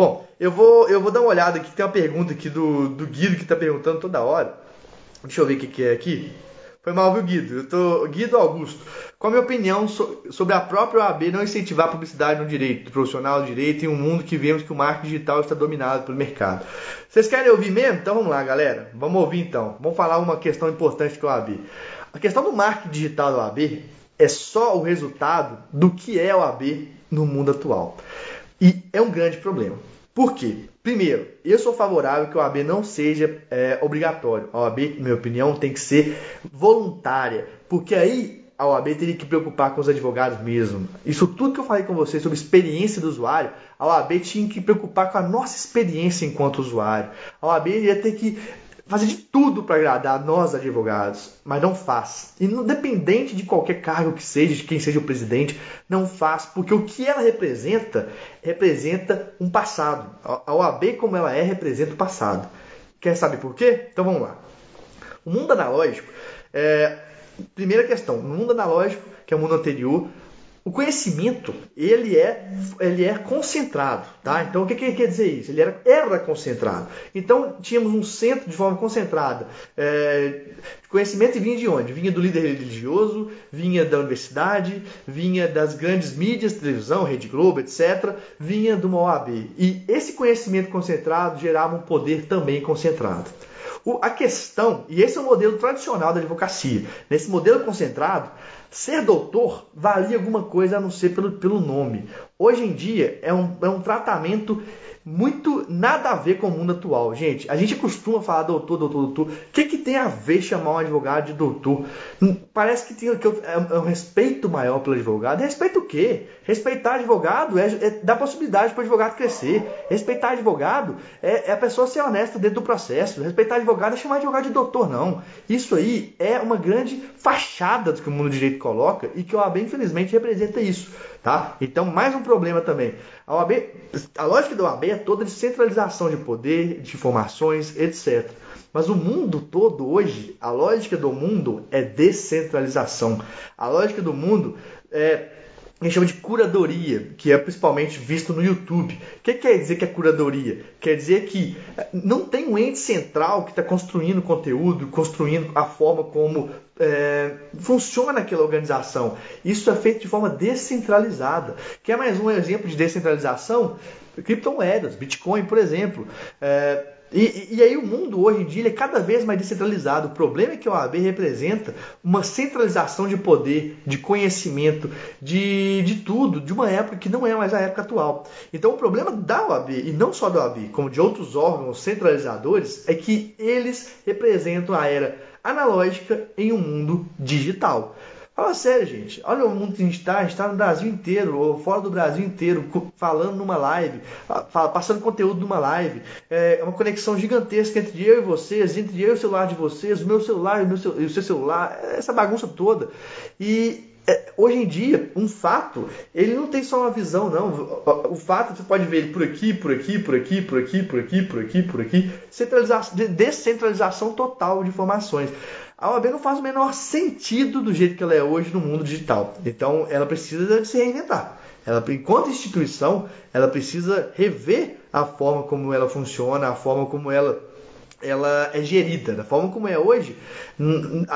Bom, eu vou, eu vou dar uma olhada aqui. Tem uma pergunta aqui do, do Guido que está perguntando toda hora. Deixa eu ver o que, que é aqui. Foi mal, viu, Guido? Eu tô... Guido Augusto. Qual a minha opinião so... sobre a própria OAB não incentivar a publicidade no direito, do profissional do direito, em um mundo que vemos que o marketing digital está dominado pelo mercado? Vocês querem ouvir mesmo? Então vamos lá, galera. Vamos ouvir então. Vamos falar uma questão importante com a OAB. A questão do marketing digital da OAB é só o resultado do que é a OAB no mundo atual. E é um grande problema. Por quê? Primeiro, eu sou favorável que a OAB não seja é, obrigatório. A OAB, na minha opinião, tem que ser voluntária, porque aí a OAB teria que preocupar com os advogados mesmo. Isso tudo que eu falei com vocês sobre experiência do usuário, a OAB tinha que preocupar com a nossa experiência enquanto usuário. A OAB ia ter que fazer de tudo para agradar nós advogados, mas não faz. E independente de qualquer cargo que seja, de quem seja o presidente, não faz, porque o que ela representa, representa um passado. A OAB como ela é, representa o passado. Quer saber por quê? Então vamos lá. O mundo analógico, é, primeira questão, no mundo analógico, que é o mundo anterior, o conhecimento, ele é, ele é concentrado, tá? Então, o que, que quer dizer isso? Ele era, era concentrado. Então, tínhamos um centro de forma concentrada. É, conhecimento vinha de onde? Vinha do líder religioso, vinha da universidade, vinha das grandes mídias, televisão, Rede Globo, etc. Vinha uma OAB. E esse conhecimento concentrado gerava um poder também concentrado. O, a questão, e esse é o modelo tradicional da advocacia, nesse modelo concentrado, ser doutor valia alguma coisa a não ser pelo, pelo nome. Hoje em dia é um, é um tratamento muito nada a ver com o mundo atual. Gente, a gente costuma falar doutor, doutor, doutor. O que, que tem a ver chamar um advogado de doutor? Hum, parece que tem que é um respeito maior pelo advogado. Respeito o quê? Respeitar advogado é, é dar possibilidade para o advogado crescer. Respeitar advogado é, é, a pessoa ser honesta dentro do processo. Respeitar advogado é chamar advogado de doutor, não. Isso aí é uma grande fachada do que o mundo do direito coloca e que o OAB, infelizmente, representa isso. Tá? Então, mais um problema também. A, OAB, a lógica da OAB é toda de centralização de poder, de informações, etc. Mas o mundo todo hoje, a lógica do mundo é descentralização. A lógica do mundo é a gente chama de curadoria, que é principalmente visto no YouTube. O que quer dizer que é curadoria? Quer dizer que eh, não tem um ente central que está construindo conteúdo, construindo a forma como é, funciona aquela organização. Isso é feito de forma descentralizada. Quer mais um exemplo de descentralização? Criptomoedas, Bitcoin, por exemplo. É, e, e, aí o mundo hoje em dia é cada vez mais descentralizado. O problema é que a OAB representa uma centralização de poder, de conhecimento, de, de tudo, de uma época que não é mais a época atual. Então o problema da OAB, e não só da OAB, como de outros órgãos centralizadores, é que eles representam a era analógica em um mundo digital. Fala sério, gente. Olha o mundo que a gente está. A gente está no Brasil inteiro, ou fora do Brasil inteiro, falando numa live, passando conteúdo numa live. É uma conexão gigantesca entre eu e vocês, entre eu e o celular de vocês, o meu celular e o, meu, e o seu celular, essa bagunça toda. E é, hoje em dia, um fato, ele não tem só uma visão, não. O fato, você pode ver ele por aqui, por aqui, por aqui, por aqui, por aqui, por aqui, por aqui. Centralização, descentralização total de informações. A OAB não faz o menor sentido do jeito que ela é hoje no mundo digital. Então, ela precisa se reinventar. Ela, enquanto instituição, ela precisa rever a forma como ela funciona, a forma como ela ela é gerida da forma como é hoje.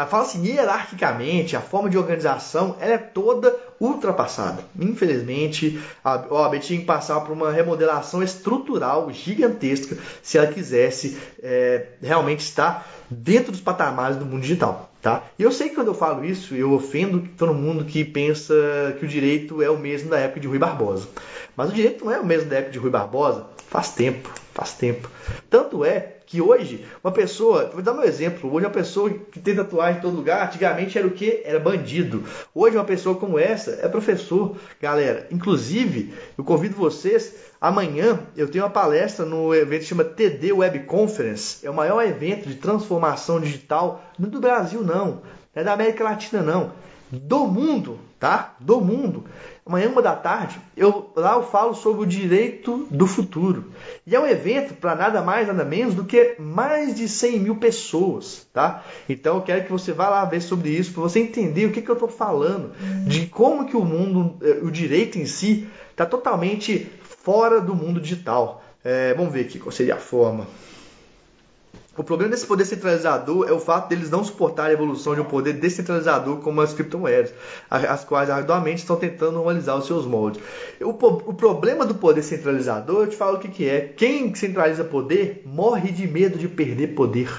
Fala assim, hierarquicamente, a forma de organização ela é toda ultrapassada. Infelizmente, a OAB tinha que passar por uma remodelação estrutural gigantesca se ela quisesse é, realmente estar dentro dos patamares do mundo digital. Tá? E eu sei que quando eu falo isso, eu ofendo todo mundo que pensa que o direito é o mesmo da época de Rui Barbosa. Mas o direito não é o mesmo da época de Rui Barbosa faz tempo, faz tempo. Tanto é que hoje, uma pessoa, vou dar meu exemplo, hoje uma pessoa que tem tatuagem em todo lugar, antigamente era o que? Era bandido. Hoje uma pessoa como essa é professor. Galera, inclusive, eu convido vocês, amanhã eu tenho uma palestra no evento que chama TD Web Conference. É o maior evento de transformação digital, não do Brasil não, não é da América Latina não, do mundo, tá? Do mundo. Amanhã, uma da tarde, eu, lá eu falo sobre o direito do futuro. E é um evento para nada mais, nada menos do que mais de 100 mil pessoas, tá? Então eu quero que você vá lá ver sobre isso, para você entender o que, que eu estou falando, de como que o mundo, eh, o direito em si, está totalmente fora do mundo digital. É, vamos ver aqui qual seria a forma. O problema desse poder centralizador é o fato deles não suportar a evolução de um poder descentralizador como as criptomoedas, as quais arduamente estão tentando normalizar os seus moldes. O, o, problema do poder centralizador, eu te falo o que, que é. Quem centraliza poder morre de medo de perder poder.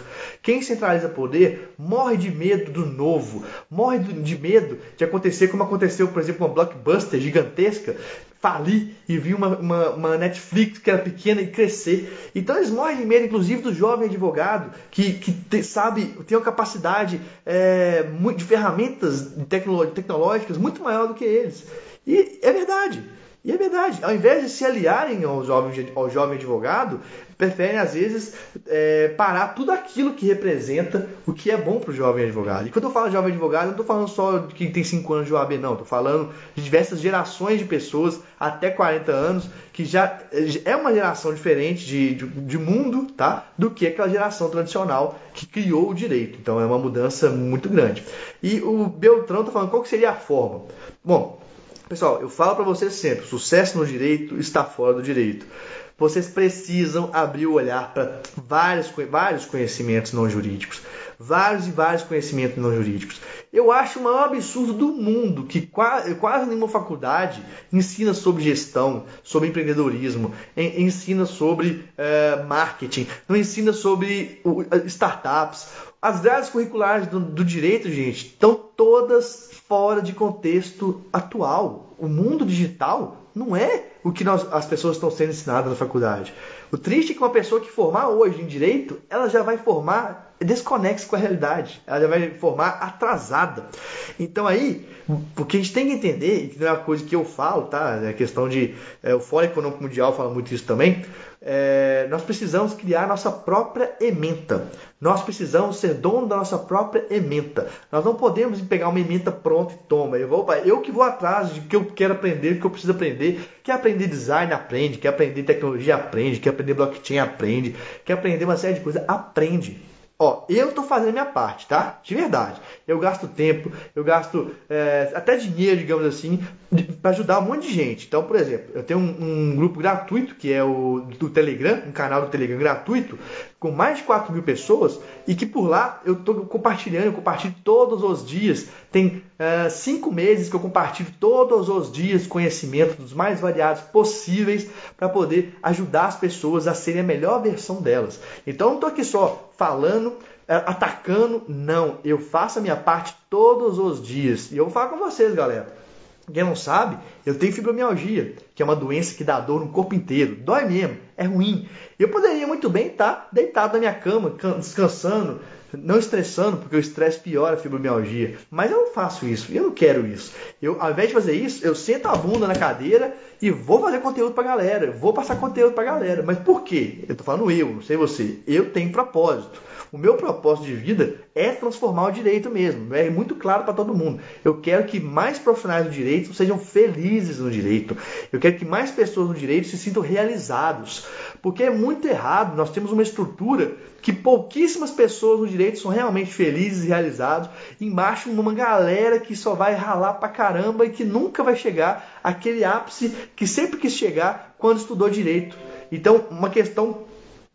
Quem centraliza poder morre de medo do novo, morre de medo de acontecer como aconteceu, por exemplo, uma blockbuster gigantesca falir e vir uma, uma, uma, Netflix que era pequena e crescer. Então eles morrem de medo, inclusive, do jovem advogado que, que te, sabe, tem uma capacidade é, de ferramentas tecnológicas muito maior do que eles. E é verdade. E é verdade, ao invés de se aliarem ao jovem, ao jovem advogado, preferem às vezes é, parar tudo aquilo que representa o que é bom para o jovem advogado. E quando eu falo jovem advogado, eu não estou falando só de quem tem 5 anos de OAB, não. Estou falando de diversas gerações de pessoas até 40 anos, que já é uma geração diferente de, de, de mundo tá? do que aquela geração tradicional que criou o direito. Então é uma mudança muito grande. E o Beltrão está falando qual seria a forma. Bom, Pessoal, eu falo para vocês sempre: sucesso no direito está fora do direito. Vocês precisam abrir o olhar para vários, vários conhecimentos não jurídicos. Vários e vários conhecimentos não jurídicos. Eu acho o maior absurdo do mundo que quase, nenhuma faculdade ensina sobre gestão, sobre empreendedorismo, ensina sobre uh, marketing, não ensina sobre uh, startups. As grades curriculares do, do direito, gente, estão todas fora de contexto atual. O mundo digital não é o que nós, as pessoas estão sendo ensinadas na faculdade. O triste é que uma pessoa que formar hoje em direito, ela já vai formar desconexa com a realidade, ela já vai formar atrasada. Então aí, o que a gente tem que entender, e que não é uma coisa que eu falo, tá? É a questão de. É, o Fórum Econômico Mundial fala muito isso também é, nós precisamos criar nossa própria ementa. Nós precisamos ser dono da nossa própria ementa. Nós não podemos pegar uma ementa pronta e toma. Eu, vou, eu que vou atrás de que eu quero aprender, que eu preciso aprender. Quer aprender design, aprende. Quer aprender tecnologia, aprende. Quer aprender blockchain, aprende. Quer aprender uma série de coisas, aprende. Ó, eu tô fazendo minha parte, tá? De verdade. Eu gasto tempo, eu gasto é, até dinheiro, digamos assim, para ajudar um monte de gente. Então, por exemplo, eu tenho um, um, grupo gratuito, que é o do Telegram, um canal do Telegram gratuito, com mais de 4 mil pessoas, e que por lá eu estou compartilhando, eu compartilho todos os dias. Tem é, cinco meses que eu compartilho todos os dias conhecimento dos mais variados possíveis para poder ajudar as pessoas a serem a melhor versão delas. Então, não estou aqui só falando é, atacando, não. Eu faço a minha parte todos os dias. E eu vou falar com vocês, galera. Quem não sabe, eu tenho fibromialgia, que é uma doença que dá dor no corpo inteiro. Dói mesmo, é ruim. Eu poderia muito bem estar deitado na minha cama, descansando, não estressando, porque o estresse piora a fibromialgia. Mas eu não faço isso, eu não quero isso. Eu, ao invés de fazer isso, eu sento a bunda na cadeira e vou fazer conteúdo pra galera, vou passar conteúdo pra galera. Mas por quê? Eu tô falando eu, não sei você. Eu tenho propósito. O meu propósito de vida é transformar o direito mesmo. É muito claro para todo mundo. Eu quero que mais profissionais do direito sejam felizes no direito. Eu quero que mais pessoas no direito se sintam realizados. Porque é muito errado. Nós temos uma estrutura que pouquíssimas pessoas no direito são realmente felizes e realizados. Embaixo, uma galera que só vai ralar pra caramba e que nunca vai chegar àquele ápice que sempre quis chegar quando estudou direito. Então, uma questão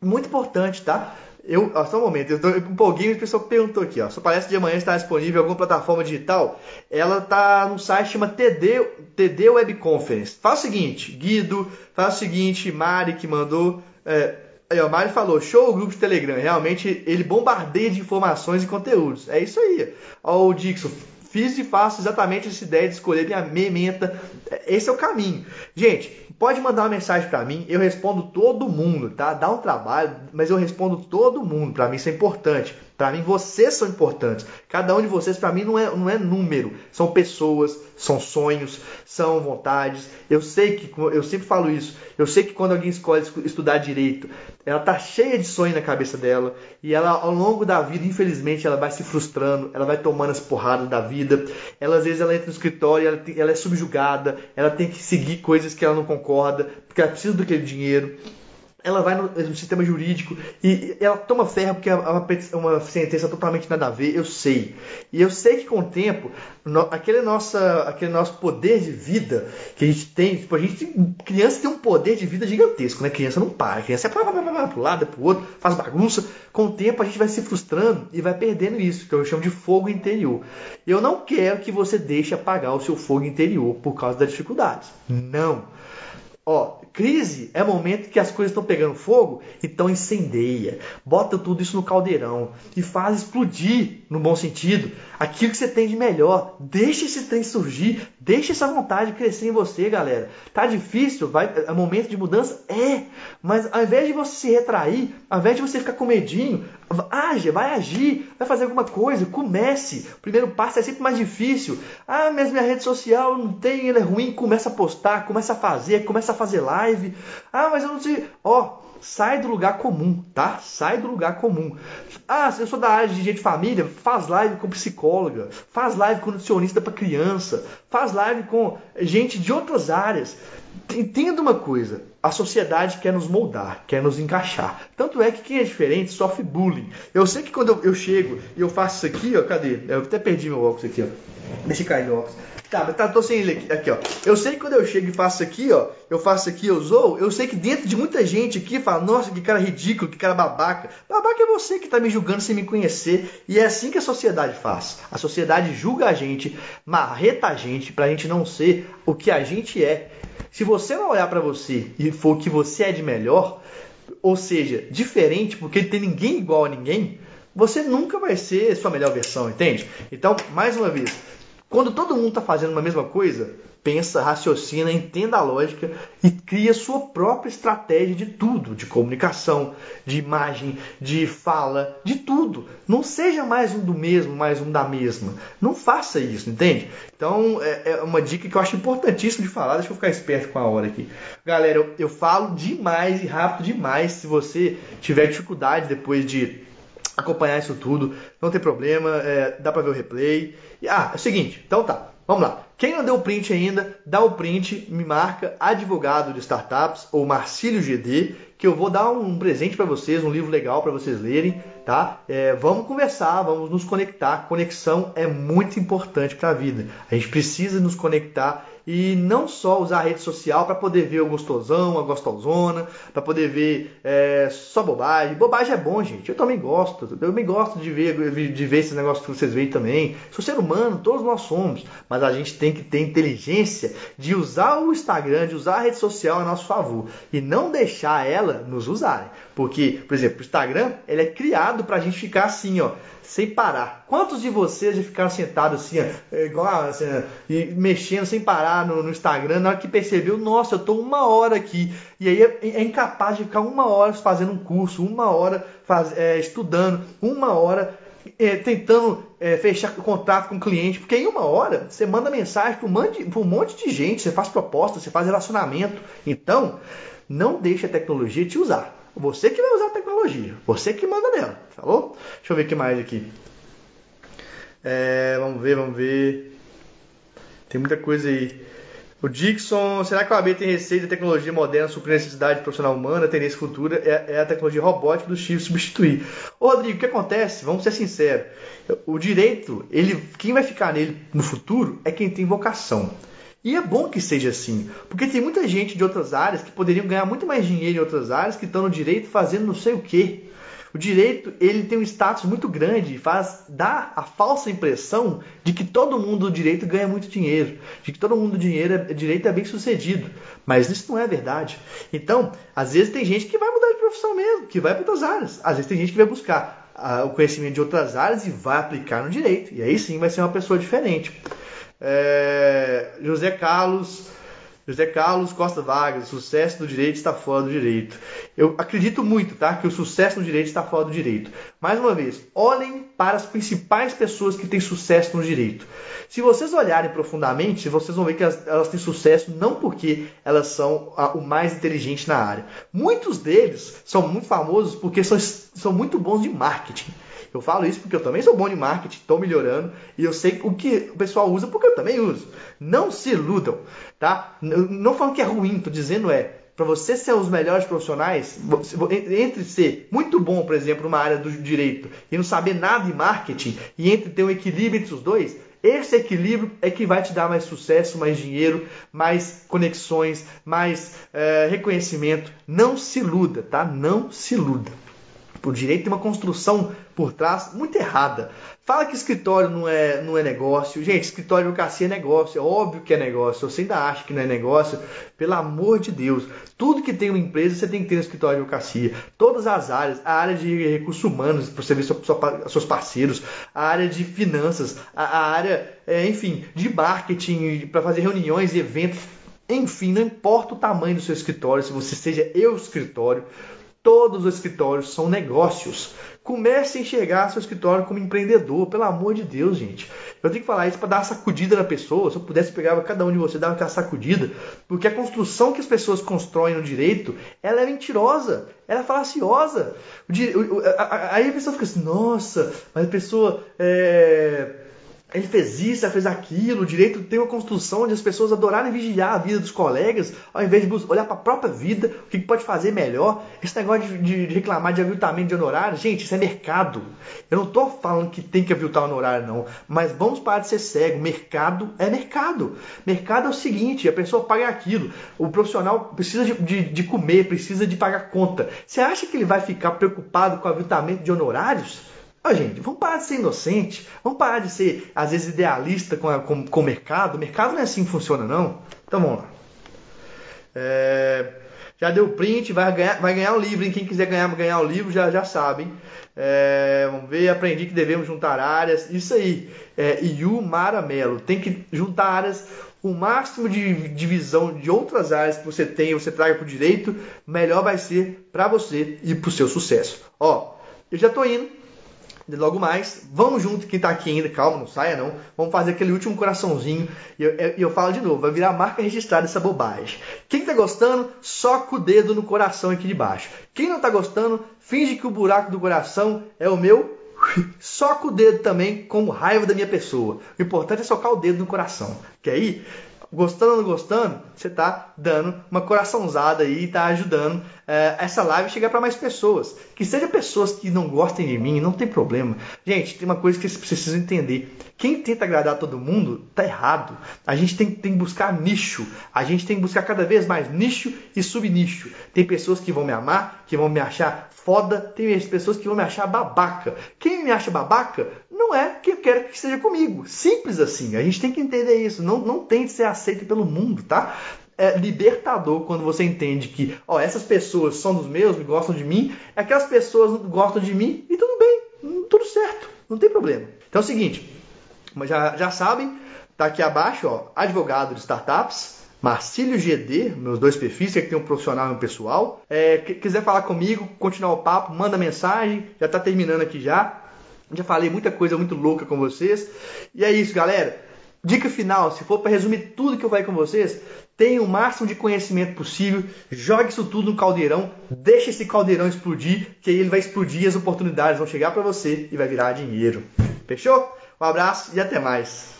muito importante, tá? Eu, ó, só um momento, eu tô um pouquinho, a pessoa perguntou aqui, ó. Parece que de amanhã está disponível em alguma plataforma digital. Ela tá no site chama TD, TD Web Conference. Faz o seguinte, Guido, faz o seguinte, Mari que mandou. É, aí, ó, Mari falou, show o grupo de Telegram. Realmente ele bombardeia de informações e conteúdos. É isso aí. Ó, o Dixon, fiz e faço exatamente essa ideia de escolher minha mementa. Esse é o caminho. Gente, Pode mandar uma mensagem para mim, eu respondo todo mundo, tá? Dá um trabalho, mas eu respondo todo mundo. Para mim isso é importante. Para mim vocês são importantes. Cada um de vocês para mim não é, não é número, são pessoas, são sonhos, são vontades. Eu sei que eu sempre falo isso. Eu sei que quando alguém escolhe estudar direito, ela tá cheia de sonho na cabeça dela e ela ao longo da vida, infelizmente, ela vai se frustrando, ela vai tomando as porradas da vida. Ela às vezes ela entra no escritório, ela, ela é subjugada, ela tem que seguir coisas que ela não concorda, porque ela precisa daquele dinheiro ela vai no, no, sistema jurídico e ela toma ferro porque é uma, uma, sentença totalmente nada a ver, eu sei. E eu sei que com o tempo, no, aquele, nossa, aquele nosso poder de vida que a gente tem, tipo, a gente, criança tem um poder de vida gigantesco, né? Criança não para, criança é para pro lado, é pro outro, faz bagunça. Com o tempo a gente vai se frustrando e vai perdendo isso, que eu chamo de fogo interior. Eu não quero que você deixe apagar o seu fogo interior por causa das dificuldades. Não. Ó, crise é momento que as coisas estão pegando fogo, então incendeia. Bota tudo isso no caldeirão e faz explodir, no bom sentido, aquilo que você tem de melhor. Deixa esse trem surgir, deixa essa vontade crescer em você, galera. Tá difícil, vai, é momento de mudança? É, mas ao invés de você se retrair, ao invés de você ficar com medinho, age, vai agir, vai fazer alguma coisa, comece. O primeiro passo é sempre mais difícil. Ah, mas minha rede social não tem, ela é ruim, começa a postar, começa a fazer, começa a fazer live. Ah, mas eu não sei. Ó, sai do lugar comum, tá? Sai do lugar comum. Ah, eu sou da área de gente de família, faz live com psicóloga, faz live com nutricionista para criança, faz live com gente de outras áreas. Entenda uma coisa, a sociedade quer nos moldar, quer nos encaixar. Tanto é que quem é diferente sofre bullying. Eu sei que quando eu, chego e eu faço isso aqui, ó, cadê? Eu até perdi meu óculos aqui, ó. Deixa eu cair meu óculos. Tá, mas tá, tô sem ele aqui, aqui, ó. Eu sei que quando eu chego e faço aqui, ó, eu faço aqui, eu zoo, eu sei que dentro de muita gente aqui fala, nossa, que cara ridículo, que cara babaca. Babaca é você que tá me julgando sem me conhecer. E é assim que a sociedade faz. A sociedade julga a gente, marreta a gente pra gente não ser o que a gente é. Se você não olhar para você e for o que você é de melhor, ou seja, diferente, porque tem ninguém igual a ninguém, você nunca vai ser sua melhor versão, entende? Então, mais uma vez, quando todo mundo está fazendo uma mesma coisa, pensa, raciocina, entenda a lógica e cria sua própria estratégia de tudo, de comunicação, de imagem, de fala, de tudo. Não seja mais um do mesmo, mais um da mesma. Não faça isso, entende? Então é, é uma dica que eu acho importantíssima de falar. Deixa eu ficar esperto com a hora aqui. Galera, eu, eu falo demais e rápido demais. Se você tiver dificuldade depois de acompanhar isso tudo, não tem problema, é, dá para ver o replay. Ah, é o seguinte, então tá, vamos lá. Quem não deu o print ainda, dá o print, me marca advogado de startups ou Marcílio GD, que eu vou dar um presente para vocês, um livro legal para vocês lerem, tá? É, vamos conversar, vamos nos conectar. Conexão é muito importante para a vida. A gente precisa nos conectar e não só usar a rede social para poder ver o gostosão, a gostosona, para poder ver é, só bobagem. Bobagem é bom, gente. Eu também gosto. Eu também gosto de ver, de ver esses negócios que vocês veem também. Sou ser humano, todos nós somos. Mas a gente tem que ter inteligência de usar o Instagram, de usar a rede social a nosso favor e não deixar ela nos usarem. Porque, por exemplo, o Instagram ele é criado para a gente ficar assim, ó sem parar. Quantos de vocês já ficaram sentados assim, ó, igual assim, e mexendo sem parar no, no, Instagram, na hora que percebeu, nossa, eu estou uma hora aqui. E aí é, é, incapaz de ficar uma hora fazendo um curso, uma hora faz, é, estudando, uma hora é, tentando é, fechar contrato com o cliente, porque em uma hora você manda mensagem para um, monte, um monte de gente, você faz propostas, você faz relacionamento. Então, não deixe a tecnologia te usar. Você que vai usar a tecnologia, você que manda nela, falou? Deixa eu ver o que mais aqui. É, vamos ver, vamos ver. Tem muita coisa aí. O Dixon, será que o AB tem receio da tecnologia moderna suprir a necessidade profissional humana? A tendência futura é, é a tecnologia robótica do X substituir. Ô Rodrigo, o que acontece? Vamos ser sinceros. O direito, ele, quem vai ficar nele no futuro é quem tem vocação. E é bom que seja assim, porque tem muita gente de outras áreas que poderiam ganhar muito mais dinheiro em outras áreas que estão no direito fazendo não sei o quê. O direito ele tem um status muito grande, faz dá a falsa impressão de que todo mundo do direito ganha muito dinheiro, de que todo mundo do dinheiro é, direito é bem sucedido, mas isso não é verdade. Então, às vezes tem gente que vai mudar de profissão mesmo, que vai para outras áreas. Às vezes tem gente que vai buscar uh, o conhecimento de outras áreas e vai aplicar no direito, e aí sim vai ser uma pessoa diferente. É, José Carlos. José Carlos Costa Vargas, sucesso do direito está fora do direito. Eu acredito muito, tá, que o sucesso no direito está fora do direito. Mais uma vez, olhem para as principais pessoas que têm sucesso no direito. Se vocês olharem profundamente, vocês vão ver que elas, elas têm sucesso não porque elas são a, o mais inteligente na área. Muitos deles são muito famosos porque são, são muito bons de marketing. Eu falo isso porque eu também sou bom de marketing, estou melhorando e eu sei o que o pessoal usa porque eu também uso. Não se iludam, tá? Não falando que é ruim, estou dizendo é para você ser os melhores profissionais, entre ser muito bom, por exemplo, numa área do direito e não saber nada de marketing, e entre ter um equilíbrio entre os dois, esse equilíbrio é que vai te dar mais sucesso, mais dinheiro, mais conexões, mais é, reconhecimento. Não se iluda, tá? Não se iluda. O direito tem uma construção por trás muito errada. Fala que escritório não é, não é negócio. Gente, escritório de advocacia é negócio. É óbvio que é negócio. Você ainda acha que não é negócio? Pelo amor de Deus. Tudo que tem uma empresa, você tem que ter no escritório de advocacia. Todas as áreas. A área de recursos humanos, para você ver seus parceiros. A área de finanças. A, a área, é, enfim, de marketing, para fazer reuniões e eventos. Enfim, não importa o tamanho do seu escritório, se você seja eu escritório, Todos os escritórios são negócios. Comece a enxergar seu escritório como empreendedor, pelo amor de Deus, gente. Eu tenho que falar isso para dar uma sacudida na pessoa. Se eu pudesse pegar cada um de vocês dar aquela sacudida, porque a construção que as pessoas constroem no direito, ela é mentirosa, ela é falaciosa. Aí a pessoa fica assim, nossa, mas a pessoa é ele fez isso, ele fez aquilo, o direito tem uma construção onde as pessoas adorarem vigiar a vida dos colegas, ao invés de olhar para a própria vida, o que pode fazer melhor. Esse negócio de, de reclamar de aviltamento de honorário, gente, isso é mercado. Eu não estou falando que tem que aviltar honorário, não, mas vamos parar de ser cego. Mercado é mercado. Mercado é o seguinte: a pessoa paga aquilo, o profissional precisa de, de, de comer, precisa de pagar conta. Você acha que ele vai ficar preocupado com aviltamento de honorários? Ah, gente, vamos parar de ser inocente, vamos parar de ser, às vezes, idealista com, a, com, com o mercado. O mercado não é assim que funciona, não. Então vamos lá. É, já deu print, vai ganhar, vai ganhar o livro. Hein? Quem quiser ganhar, ganhar o livro já, já sabe. É, vamos ver, aprendi que devemos juntar áreas. Isso aí. É, Iu Maramelo. Tem que juntar áreas o máximo de divisão de outras áreas que você tem, você traga para o direito, melhor vai ser para você e para o seu sucesso. Ó, eu já estou indo logo mais. Vamos junto, quem está aqui ainda, calma, não saia não. Vamos fazer aquele último coraçãozinho. E eu, eu, eu, falo de novo, vai virar marca registrada essa bobagem. Quem está gostando, soca o dedo no coração aqui de baixo. Quem não está gostando, finge que o buraco do coração é o meu. Soca o dedo também com raiva da minha pessoa. O importante é socar o dedo no coração. Que aí gostando ou não gostando, você está dando uma coraçãozada aí e está ajudando é, essa live chegar para mais pessoas. Que seja pessoas que não gostem de mim, não tem problema. Gente, tem uma coisa que vocês precisam entender. Quem tenta agradar todo mundo tá errado. A gente tem, tem que buscar nicho. A gente tem que buscar cada vez mais nicho e subnicho. Tem pessoas que vão me amar, que vão me achar foda, tem pessoas que vão me achar babaca. Quem me acha babaca não é quem quer que esteja comigo. Simples assim. A gente tem que entender isso. Não, não tem de ser aceito pelo mundo, tá? É libertador quando você entende que, ó, essas pessoas são dos meus, gostam de mim, aquelas pessoas gostam de mim e tudo bem, tudo certo, não tem problema. Então é o seguinte, mas já, já sabem, tá aqui abaixo, ó, advogado de startups, Marcílio GD, meus dois perfis, que tem um profissional e um pessoal. É, quiser falar comigo, continuar o papo, manda mensagem, já está terminando aqui já. Já falei muita coisa muito louca com vocês. E é isso, galera. Dica final, se for para resumir tudo que eu falei com vocês, tenha o máximo de conhecimento possível, jogue isso tudo no caldeirão, deixe esse caldeirão explodir, que aí ele vai explodir e as oportunidades vão chegar para você e vai virar dinheiro. Fechou? Um abraço e até mais.